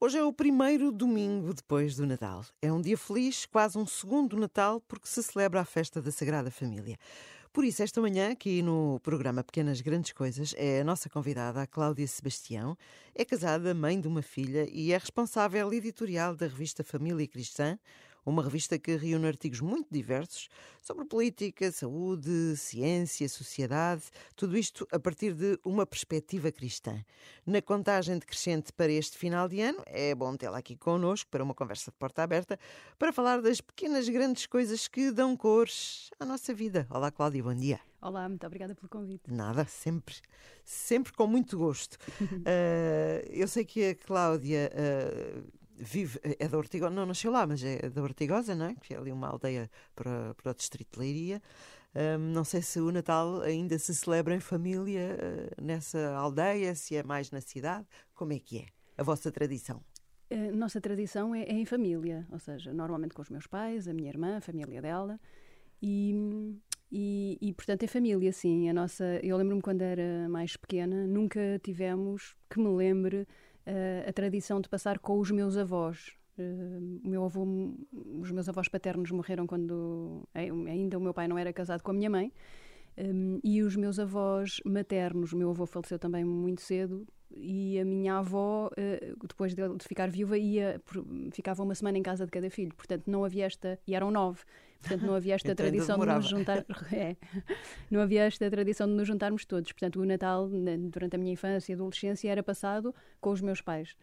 Hoje é o primeiro domingo depois do Natal. É um dia feliz, quase um segundo Natal, porque se celebra a festa da Sagrada Família. Por isso, esta manhã, aqui no programa Pequenas Grandes Coisas, é a nossa convidada, a Cláudia Sebastião. É casada, mãe de uma filha e é responsável editorial da revista Família Cristã, uma revista que reúne artigos muito diversos sobre política, saúde, ciência, sociedade, tudo isto a partir de uma perspectiva cristã. Na contagem decrescente para este final de ano, é bom tê-la aqui connosco para uma conversa de porta aberta, para falar das pequenas grandes coisas que dão cores à nossa vida. Olá, Cláudia, bom dia. Olá, muito obrigada pelo convite. Nada, sempre, sempre com muito gosto. uh, eu sei que a Cláudia uh, vive, é da Ortigosa, não nasceu lá, mas é da Ortigosa, não é? Que é ali uma aldeia para, para o distrito de Leiria. Um, não sei se o Natal ainda se celebra em família uh, nessa aldeia, se é mais na cidade. Como é que é a vossa tradição? A nossa tradição é, é em família, ou seja, normalmente com os meus pais, a minha irmã, a família dela. E, e, e, portanto, é família, sim. A nossa, eu lembro-me quando era mais pequena, nunca tivemos, que me lembre, a tradição de passar com os meus avós. Uh, meu avô, os meus avós paternos morreram quando ainda o meu pai não era casado com a minha mãe. Um, e os meus avós maternos, o meu avô faleceu também muito cedo, e a minha avó, uh, depois de, de, ficar viúva, ia, ficava uma semana em casa de cada filho. Portanto, não havia esta. E eram nove. Portanto, não havia esta tradição de nos juntar. É, não havia esta tradição de nos juntarmos todos. Portanto, o Natal, durante a minha infância e adolescência, era passado com os meus pais.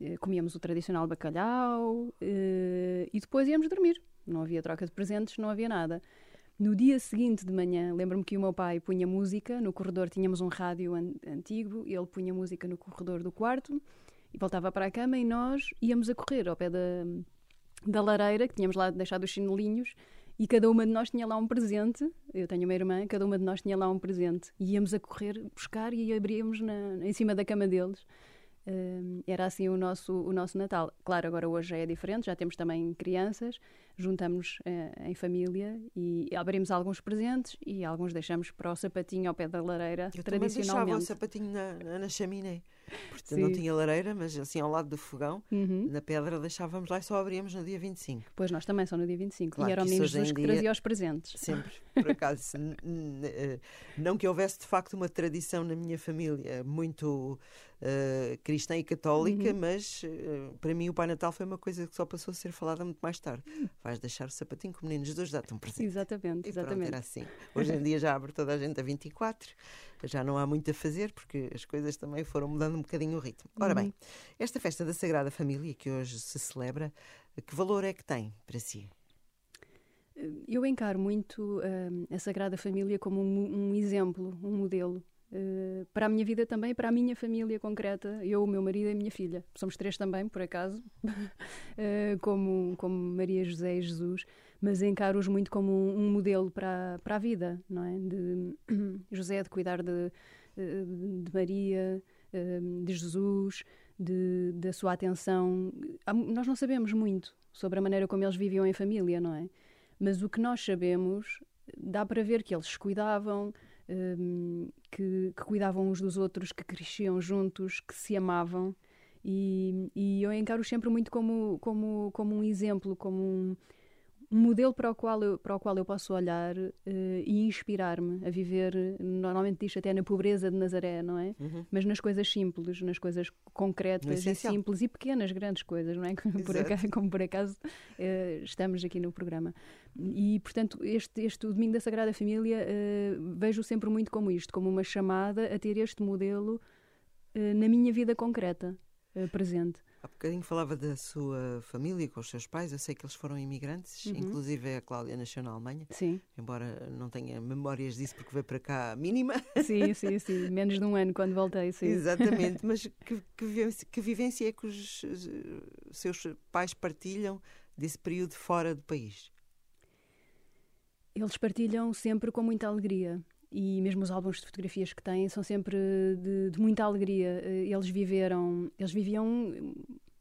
Uh, comíamos o tradicional bacalhau uh, e depois íamos dormir. Não havia troca de presentes, não havia nada. No dia seguinte de manhã, lembro-me que o meu pai punha música no corredor, tínhamos um rádio an antigo, ele punha música no corredor do quarto e voltava para a cama e nós íamos a correr ao pé da, da lareira, que tínhamos lá deixado os chinelinhos, e cada uma de nós tinha lá um presente. Eu tenho uma irmã, cada uma de nós tinha lá um presente. E íamos a correr buscar e abríamos na, em cima da cama deles. Uh, era assim o nosso, o nosso Natal. Claro, agora hoje já é diferente, já temos também crianças, juntamos uh, em família e abrimos alguns presentes e alguns deixamos para o sapatinho ao pé da lareira, Eu tradicionalmente. Eu deixava o sapatinho na, na chaminé, porque não tinha lareira, mas assim ao lado do fogão, uhum. na pedra deixávamos lá e só abríamos no dia 25. Pois nós também só no dia 25. Claro, e eram o menino Jesus que trazia os presentes. Sempre, por acaso. Eh, não que houvesse de facto uma tradição na minha família muito uh, cristã e católica, uhum. mas uh, para mim o Pai Natal foi uma coisa que só passou a ser falada muito mais tarde. Vais deixar o sapatinho com meninos dois dá-te um presente. Exatamente, e exatamente. Pronto, era assim. Hoje em dia já abre toda a gente a 24, já não há muito a fazer porque as coisas também foram mudando um bocadinho o ritmo. Ora bem, uhum. esta festa da Sagrada Família que hoje se celebra, que valor é que tem para si? Eu encaro muito uh, a Sagrada Família como um, um exemplo, um modelo Uh, para a minha vida também para a minha família concreta, eu, o meu marido e a minha filha. Somos três também, por acaso, uh, como, como Maria José e Jesus, mas encaro-os muito como um, modelo para, para a vida, não é? De José de cuidar de, de Maria, de Jesus, de, da sua atenção. Nós não sabemos muito sobre a maneira como eles viviam em família, não é? Mas o que nós sabemos dá para ver que eles cuidavam, um, que, que, cuidavam uns dos outros, que cresciam juntos, que se amavam. E, e eu encaro sempre muito como, como, como um exemplo, como um, um modelo para o qual eu, para o qual eu posso olhar uh, e inspirar-me a viver, normalmente diz até na pobreza de Nazaré, não é? Uhum. Mas nas coisas simples, nas coisas concretas e simples e pequenas, grandes coisas, não é? Por acaso, como por acaso uh, estamos aqui no programa. E, portanto, este, este Domingo da Sagrada Família uh, vejo sempre muito como isto, como uma chamada a ter este modelo na minha vida concreta, presente. Há bocadinho falava da sua família com os seus pais. Eu sei que eles foram imigrantes, uhum. inclusive a Cláudia nasceu na Alemanha. Sim. Embora não tenha memórias disso porque veio para cá mínima. Sim, sim, sim. Menos de um ano quando voltei, sim. Exatamente. Mas que, que, vivência, que vivência é que os seus pais partilham desse período fora do país? Eles partilham sempre com muita alegria e mesmo os álbuns de fotografias que têm são sempre de, de, muita alegria. Eh, eles viveram, eles viviam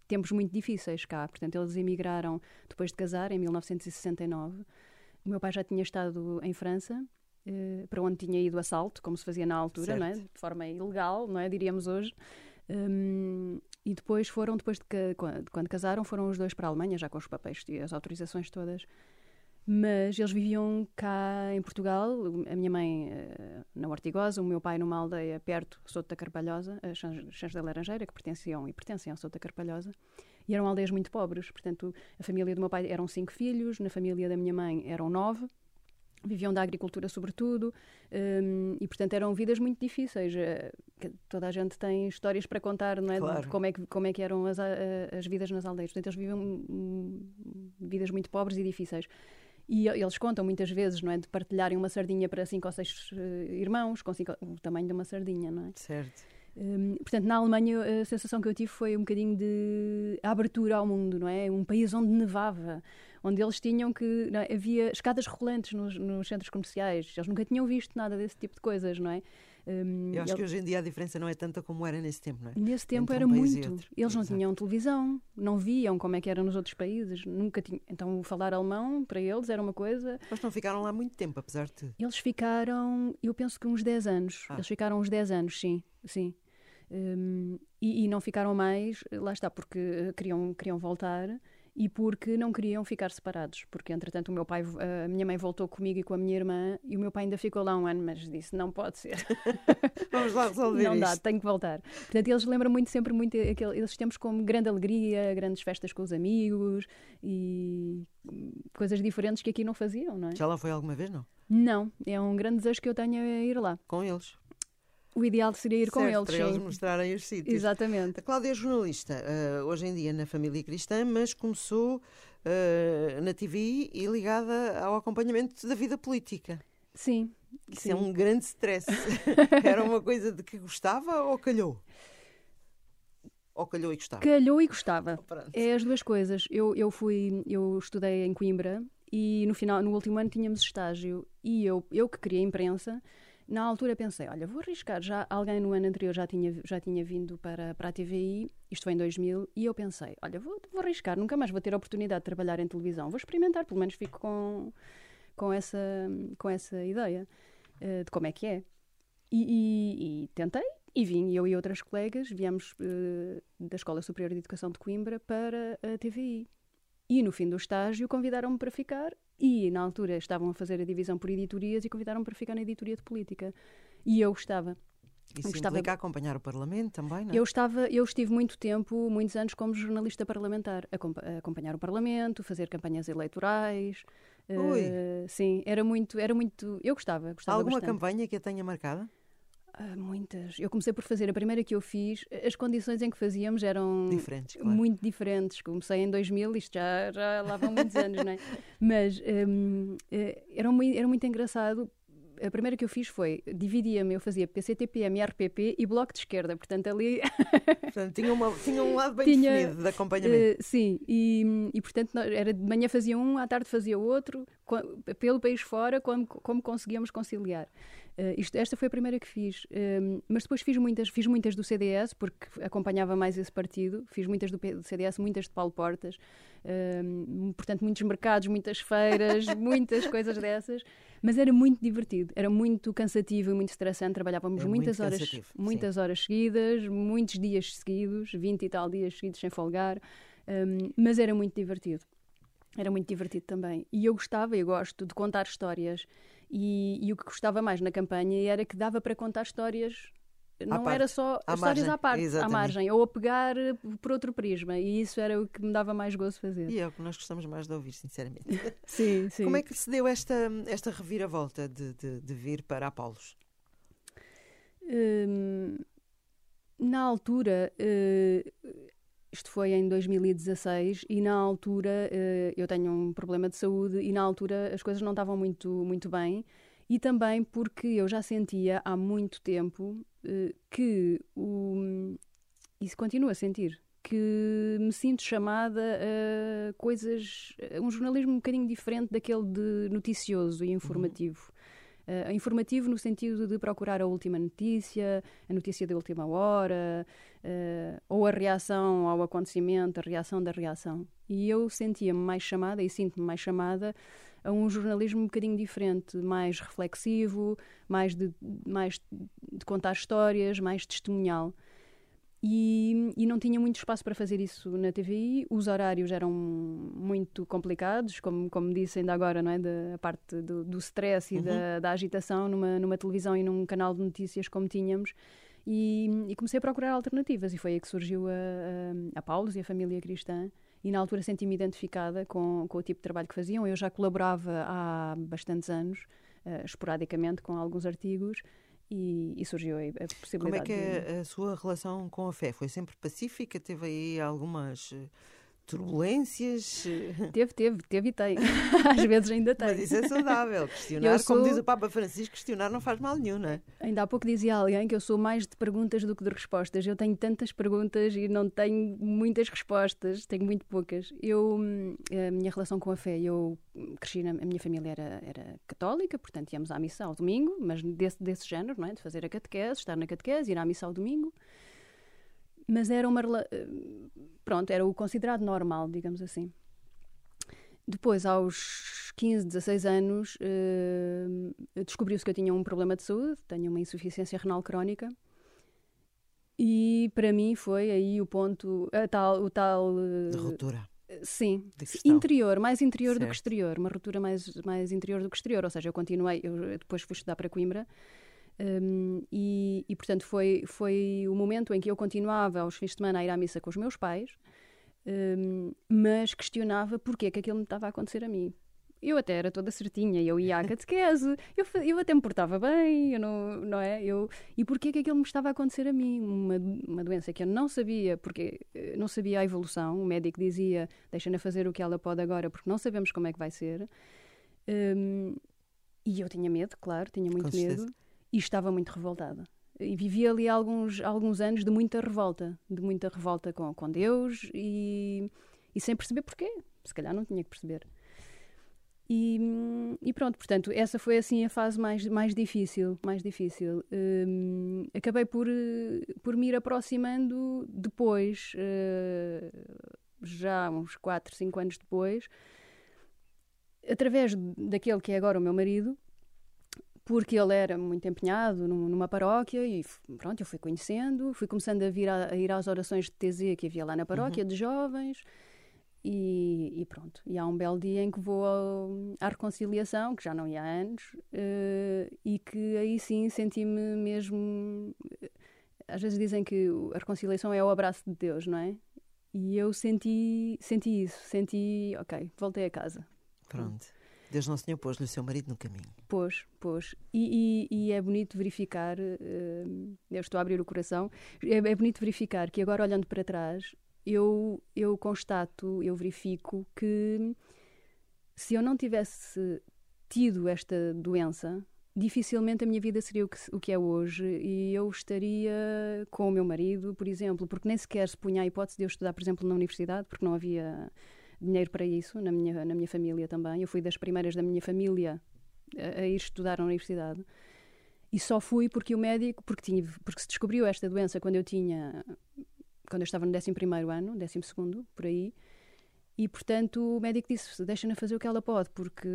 tempos muito difíceis cá, portanto eles emigraram depois de casar em 1969. O meu pai já tinha estado em França, eh, para onde tinha ido assalto, como se fazia na altura, é? de forma ilegal, não é? diríamos hoje. Um, e depois foram, depois de, que, de quando casaram, foram os dois para a Alemanha, já com os papéis e as autorizações todas. Mas eles viviam cá em Portugal, a minha mãe uh, na Ortigosa, o meu pai numa aldeia perto, Souto da Carpalhosa, a Chãs da Laranjeira, que pertenciam e pertencem ao Souto da Carpalhosa. E eram aldeias muito pobres, portanto, a família do meu pai eram cinco filhos, na família da minha mãe eram nove, viviam da agricultura sobretudo um, e portanto eram vidas muito difíceis. Eh, toda a gente tem histórias para contar não é? Claro. de como é que como é que eram as, as vidas nas aldeias. Portanto eles viviam vidas muito pobres e difíceis e eles contam muitas vezes não é de partilharem uma sardinha para cinco ou seis uh, irmãos com cinco, o tamanho de uma sardinha não é certo um, portanto, na Alemanha a sensação que eu tive foi um bocadinho de abertura ao mundo, não é? Um país onde nevava, onde eles tinham que. É? Havia escadas rolantes nos, nos, centros comerciais, eles nunca tinham visto nada desse tipo de coisas, não é? Um, eu acho ele... que hoje em dia a diferença não é tanta como era nesse tempo, não é? Nesse tempo era um muito. Eles Exato. não tinham televisão, não viam como é que era nos outros países, nunca tinham. Então falar alemão para eles era uma coisa. Mas não ficaram lá muito tempo, apesar de. Eles ficaram, eu penso que uns 10 anos. Ah. Eles ficaram uns 10 anos, sim, sim. Um, e, e, não ficaram mais, lá está, porque eh, queriam, queriam voltar e porque não queriam ficar separados. Porque, entretanto, o meu pai, a minha mãe voltou comigo e com a minha irmã e o meu pai ainda ficou lá um ano, mas disse: não pode ser. Vamos lá resolver Não isto. dá, tenho que voltar. Portanto, eles lembram muito, sempre muito aquele, esses tempos como grande alegria, grandes festas com os amigos e coisas diferentes que aqui não faziam, não é? Já lá foi alguma vez, não? Não, é um grande desejo que eu tenho a ir lá. Com eles? O ideal seria ir certo, com eles. Para eles mostrarem os sítios. Exatamente. A Cláudia é jornalista, uh, hoje em dia na família cristã, mas começou uh, na TV e ligada ao acompanhamento da vida política. Sim. Isso sim. é um grande stress. Era uma coisa de que gostava ou calhou? Ou calhou e gostava? Calhou e gostava. Oh, é as duas coisas. Eu, eu fui, eu estudei em Coimbra e no final, no último ano tínhamos estágio e eu, eu que queria imprensa, na altura pensei, olha, vou arriscar. Já alguém no ano anterior já tinha, já tinha vindo para, para a TVI, isto foi em 2000, e eu pensei, olha, vou, vou arriscar, nunca mais vou ter a oportunidade de trabalhar em televisão. Vou experimentar, pelo menos fico com, com, essa, com essa ideia uh, de como é que é. E, e, e, tentei, e vim, eu e outras colegas, viemos uh, da Escola Superior de Educação de Coimbra para a TVI. E no fim do estágio convidaram-me para ficar e na altura estavam a fazer a divisão por editorias e convidaram-me para ficar na editoria de política. E eu gostava. Isso gostava... implica acompanhar o Parlamento também, não é? Eu, estava, eu estive muito tempo, muitos anos, como jornalista parlamentar, a acompanhar o Parlamento, fazer campanhas eleitorais. Ui. Uh, sim, era muito, era muito. Eu gostava. gostava Alguma bastante. campanha que a tenha marcada? Ah, muitas. Eu comecei por fazer a primeira que eu fiz. As condições em que fazíamos eram diferentes, claro. muito diferentes. Comecei em 2000, isto já, já lá vão muitos anos, não é? Mas um, eh, era, muito, era muito engraçado. A primeira que eu fiz foi dividia-me, eu fazia PCTPM, RPP e Bloco de Esquerda, portanto ali. portanto, tinha, uma, tinha um lado bem tinha, definido de acompanhamento. Uh, sim, e, e portanto era de manhã fazia um, à tarde fazia outro, pelo país fora, como, como conseguíamos conciliar. Uh, isto, esta foi a primeira que fiz, uh, mas depois fiz muitas, fiz muitas do CDS, porque acompanhava mais esse partido, fiz muitas do, do CDS, muitas de Paulo Portas, uh, portanto, muitos mercados, muitas feiras, muitas coisas dessas, mas era muito divertido, era muito cansativo e muito estressante, trabalhávamos é muitas horas, muitas horas seguidas, muitos dias seguidos, 20 e tal dias seguidos sem folgar, um, mas era muito divertido. Era muito divertido também. E eu gostava, eu gosto de contar histórias. E, e, o que gostava mais na campanha era que dava para contar histórias. Não era só à histórias margem. à parte, Exatamente. à margem, ou a pegar eh, por outro prisma. E isso era o que me dava mais gozo fazer. E é o que nós gostamos mais de ouvir, sinceramente. sim, sim. Como é que se deu esta, esta reviravolta de, de, de vir para Apolos? Hum, na altura, uh, isto foi em 2016 e na altura uh, eu tenho um problema de saúde e na altura as coisas não estavam muito, muito bem e também porque eu já sentia há muito tempo uh, que o, isso continua a sentir que me sinto chamada a coisas, a um jornalismo um bocadinho diferente daquele de noticioso e informativo. Uh, informativo no sentido de procurar a última notícia, a notícia da última hora, uh, ou a reação ao acontecimento, a reação da reação. E eu sentia-me mais chamada, e sinto-me mais chamada, a um jornalismo um bocadinho diferente, mais reflexivo, mais de, mais de contar histórias, mais testemunhal. E, e, não tinha muito espaço para fazer isso na TVI. Os horários eram muito complicados, como, como disse ainda agora, não é? Da parte do, do stress e uhum. da, da, agitação numa, numa televisão e num canal de notícias como tínhamos. E, e comecei a procurar alternativas, e foi aí que surgiu a, a, a Paulos e a família cristã. E na altura senti-me identificada com, com o tipo de trabalho que faziam. Eu já colaborava há bastantes anos, uh, esporadicamente, com alguns artigos e, e surgiu a, a possibilidade. Como é que é a sua relação com a fé? Foi sempre pacífica? Teve aí algumas eh, turbulências. Teve, teve, teve e tem. Às vezes ainda tem. Mas isso é saudável. Questionar, sou... como diz o Papa Francisco, questionar não faz mal nenhum, não é? Ainda há pouco dizia alguém que eu sou mais de perguntas do que de respostas. Eu tenho tantas perguntas e não tenho muitas respostas, tenho muito poucas. Eu, hum, a minha relação com a fé, eu cresci, na, a minha família era, era católica, portanto íamos à missa ao domingo, mas desse, desse género, não é? De fazer a catequese, estar na catequese, ir à missa ao domingo mas era uma pronto, era o considerado normal, digamos assim. Depois, aos 15, 16 anos, uh, descobriu-se que eu tinha um problema de saúde, tenho uma insuficiência renal crónica. E para mim foi aí o ponto, a tal, o tal. Uh, de ruptura. Sim, interior, mais interior certo. do que exterior, uma ruptura mais, mais interior do que exterior. Ou seja, eu continuei, eu depois fui estudar para Coimbra um, e, e, portanto, foi, foi o momento em que eu continuava aos fins de semana a ir à missa com os meus pais, um, mas questionava porque é que aquilo me estava a acontecer a mim. Eu até era toda certinha, eu ia à catequese, eu, eu até me portava bem, eu não, não é? Eu, e porquê é que aquilo me estava a acontecer a mim? Uma, uma doença que eu não sabia, porque eh, não sabia a evolução, o médico dizia, deixa-na fazer o que ela pode agora, porque não sabemos como é que vai ser. Um, e eu tinha medo, claro, tinha muito medo e estava muito revoltada. E vivi ali alguns, alguns anos de muita revolta, de muita revolta com, com Deus e, e sem perceber porquê. Se calhar não tinha que perceber. E, e, pronto, portanto, essa foi assim a fase mais, mais difícil. Mais difícil. Um, acabei por, por me ir aproximando depois, uh, já uns 4, 5 anos depois, através daquele que é agora o meu marido, porque ele era muito empenhado numa paróquia e pronto, eu fui conhecendo, fui começando a, vir a, a ir às orações de TZ que havia lá na paróquia, uhum. de jovens, e, e, pronto. E há um belo dia em que vou ao, à reconciliação, que já não ia há anos, uh, e que aí sim senti-me mesmo. Às vezes dizem que a reconciliação é o abraço de Deus, não é? E eu senti, senti isso, senti, ok, voltei a casa. Pronto. Deus não Senhor pôs-lhe o seu marido no caminho. Pôs, pôs. E, e, e é bonito verificar, uh, eu estou a abrir o coração, é, é, bonito verificar que agora olhando para trás, eu, eu constato, eu verifico que se eu não tivesse tido esta doença, dificilmente a minha vida seria o que, o que é hoje e eu estaria com o meu marido, por exemplo, porque nem sequer se punha a hipótese de eu estudar, por exemplo, na universidade, porque não havia dinheiro para isso, na minha, na minha família também. Eu fui das primeiras da minha família a, a ir estudar na universidade. E só fui porque o médico, porque, tinha, porque se descobriu esta doença quando eu tinha, quando eu estava no 11 ano, 12, por aí, e portanto o médico disse: deixa-na fazer o que ela pode, porque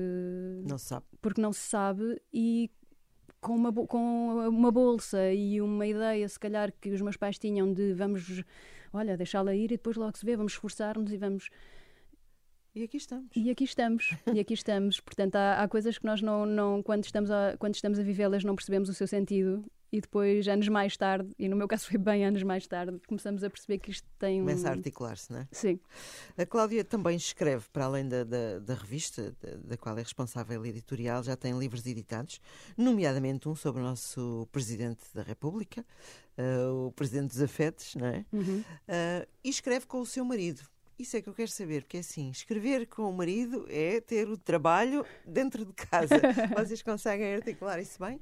não sabe. Porque não se sabe e com uma, com uma bolsa e uma ideia, se calhar, que os meus pais tinham de vamos, olha, deixá-la ir e depois logo se vê, vamos esforçar-nos e vamos. E aqui estamos. E aqui estamos, e aqui estamos. Portanto, há, há coisas que nós não, não quando, estamos a, quando estamos a vivê-las, não percebemos o seu sentido. E depois, anos mais tarde, e no meu caso foi bem anos mais tarde, começamos a perceber que isto tem um. Começa a articular-se, não é? Sim. A Cláudia também escreve, para além da, da, da revista, da, da, qual é responsável editorial, já tem livros editados, nomeadamente um sobre o nosso Presidente da República, uh, o Presidente dos Afetos, não é? Uhum. Uh, e escreve com o seu marido. Isso é que eu quero saber, porque é assim, escrever com o marido é ter o trabalho dentro de casa. Vocês conseguem articular isso bem?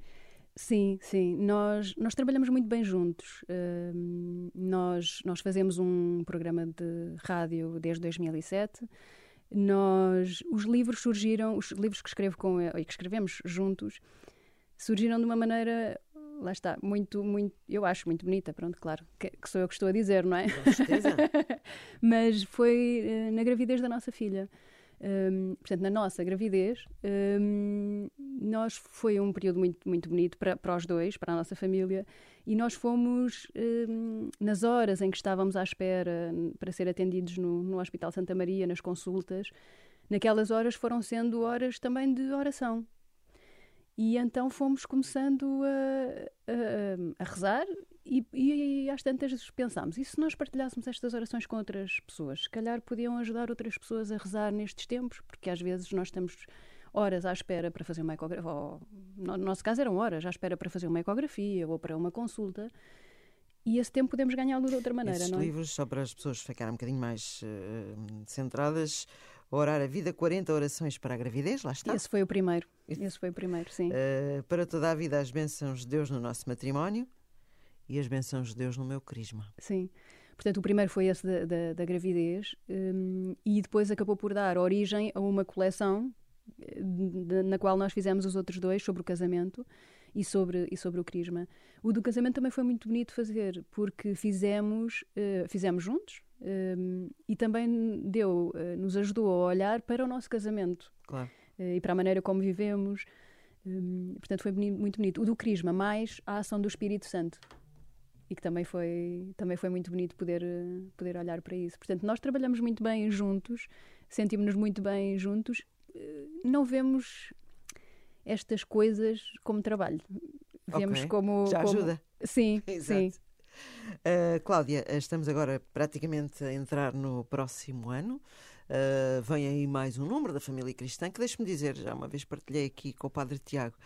Sim, sim. Nós, nós trabalhamos muito bem juntos. Uh, nós, nós fazemos um programa de rádio desde 2007. Nós, os livros surgiram, os livros que escrevo com e que escrevemos juntos, surgiram de uma maneira lá está, muito, muito, eu acho muito bonita, pronto, claro, que, que sou eu que estou a dizer, não é? Com certeza. Mas foi uh, na gravidez da nossa filha. Um, portanto, na nossa gravidez, um, nós foi um período muito, muito bonito para, para os dois, para a nossa família, e nós fomos um, nas horas em que estávamos à espera para ser atendidos no, no Hospital Santa Maria, nas consultas, naquelas horas foram sendo horas também de oração. E então fomos começando a, a, a rezar e, e, às tantas pensámos, e se nós partilhássemos estas orações com outras pessoas? Se calhar podiam ajudar outras pessoas a rezar nestes tempos, porque às vezes nós estamos horas à espera para fazer uma ecografia, ou, no nosso caso eram horas à espera para fazer uma ecografia ou para uma consulta, e esse tempo podemos ganhá-lo de outra maneira, Esses não é? livros, só para as pessoas ficarem um bocadinho mais uh, centradas, Orar a Vida, 40 orações para a gravidez, lá está. Esse foi o primeiro, esse foi o primeiro, sim. Uh, para toda a vida, as bênçãos de Deus no nosso matrimónio e as bênçãos de Deus no meu crisma. Sim. Portanto, o primeiro foi esse da, da, da gravidez um, e depois acabou por dar origem a uma coleção eh, de, na qual nós fizemos os outros dois sobre o casamento e sobre, e sobre o crisma. O do casamento também foi muito bonito fazer, porque fizemos, uh, fizemos juntos um, e também deu, uh, nos ajudou a olhar para o nosso casamento claro. uh, e para a maneira como vivemos. Um, portanto, foi bonito, muito bonito. O do crisma, mais a ação do Espírito Santo e que também foi, também foi muito bonito poder, poder olhar para isso. Portanto, nós trabalhamos muito bem juntos, sentimos-nos muito bem juntos, eh, não vemos estas coisas como trabalho. Vemos okay. como. Já como... ajuda. Sim, sim. Uh, Cláudia, estamos agora praticamente a entrar no próximo ano. Uh, vem aí mais um número da família cristã que deixe-me dizer, já uma vez partilhei aqui com o Padre Tiago,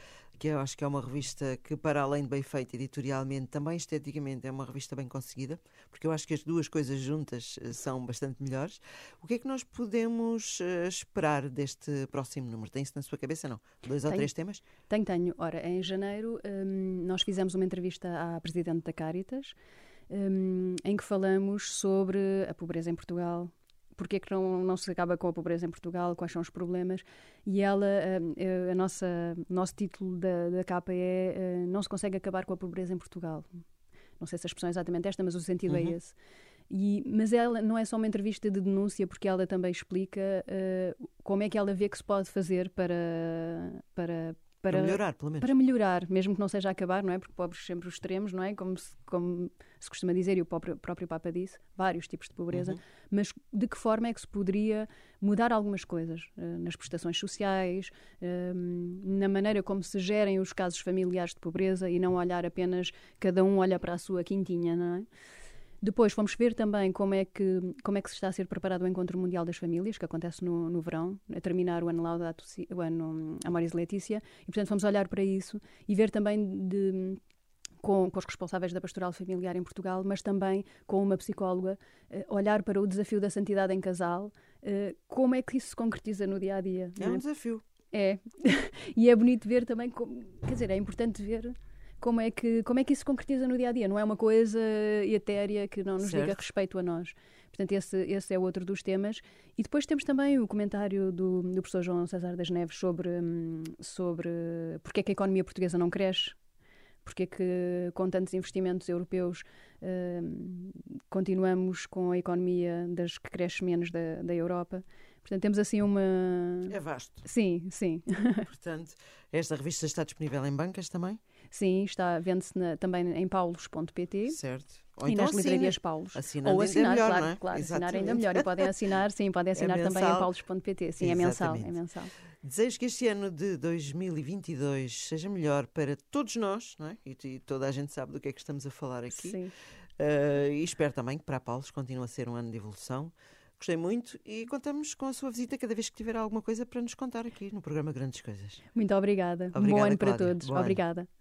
que eu acho que é uma revista que, para além de bem feita editorialmente, também esteticamente é uma revista bem conseguida, porque eu acho que as duas coisas juntas uh, são bastante melhores. O que é que nós podemos uh, esperar deste próximo número? Tem isso na sua cabeça, não? Dois tenho, ou três temas? Tenho, tenho. Ora, em janeiro um, nós fizemos uma entrevista à Presidente da Caritas, um, em que falamos sobre a pobreza em Portugal, porque é que não, não se acaba com a pobreza em Portugal, quais são os problemas. E ela, a, a nossa, nosso título da, da capa é Não se consegue acabar com a pobreza em Portugal. Não sei se a expressão é exatamente esta, mas o sentido é uhum. é esse. E, mas ela não é só uma entrevista de denúncia, porque ela também explica uh, como é que ela vê que se pode fazer para, para, para, para, melhorar, pelo menos. Para melhorar, mesmo que não seja acabar, não é? Porque pobres sempre os extremos, não é? Como se, como se costuma dizer, e o próprio, próprio Papa disse, vários tipos de pobreza. Uhum. Mas de que forma é que se poderia mudar algumas coisas uh, nas prestações sociais, uh, na maneira como se gerem os casos familiares de pobreza e não olhar apenas cada um olha para a sua quintinha, não é? Depois fomos ver também como é que, como é que se está a ser preparado o Encontro Mundial das Famílias, que acontece no, no verão, a terminar o ano Laudato o ano Amoris Letícia, e portanto fomos olhar para isso e ver também de com, com, os responsáveis da pastoral familiar em Portugal, mas também com uma psicóloga, uh, olhar para o desafio da santidade em casal, uh, como é que isso se concretiza no dia a dia. É, é? um desafio. É. e é bonito ver também, como, quer dizer, é importante ver como é que como é que isso se concretiza no dia a dia não é uma coisa etérea que não nos certo. diga respeito a nós. Portanto esse esse é outro dos temas. E depois temos também o comentário do, do professor João César das Neves sobre hum, sobre porque é que a economia portuguesa não cresce porque é que com tantos investimentos europeus uh, continuamos com a economia das que cresce menos da, da Europa Portanto, temos assim uma. É vasto. Sim, sim. Portanto, esta revista está disponível em bancas também? Sim, está, vende-se também em paulos.pt. Certo. Ou e então nas livrarias Paulos. Assinando Ou assinar, melhor, claro, é? claro assinar ainda melhor. E podem assinar, sim, podem é assinar é também em paulos.pt. Sim, é mensal, é mensal. Desejo que este ano de 2022 seja melhor para todos nós, não é? E, e toda a gente sabe do que é que estamos a falar aqui. Sim. Uh, e espero também que para a Paulos continue a ser um ano de evolução. Gostei muito e contamos com a sua visita cada vez que tiver alguma coisa para nos contar aqui no programa Grandes Coisas. Muito obrigada. obrigada Bom ano Cláudia. para todos. Bom obrigada. Ano.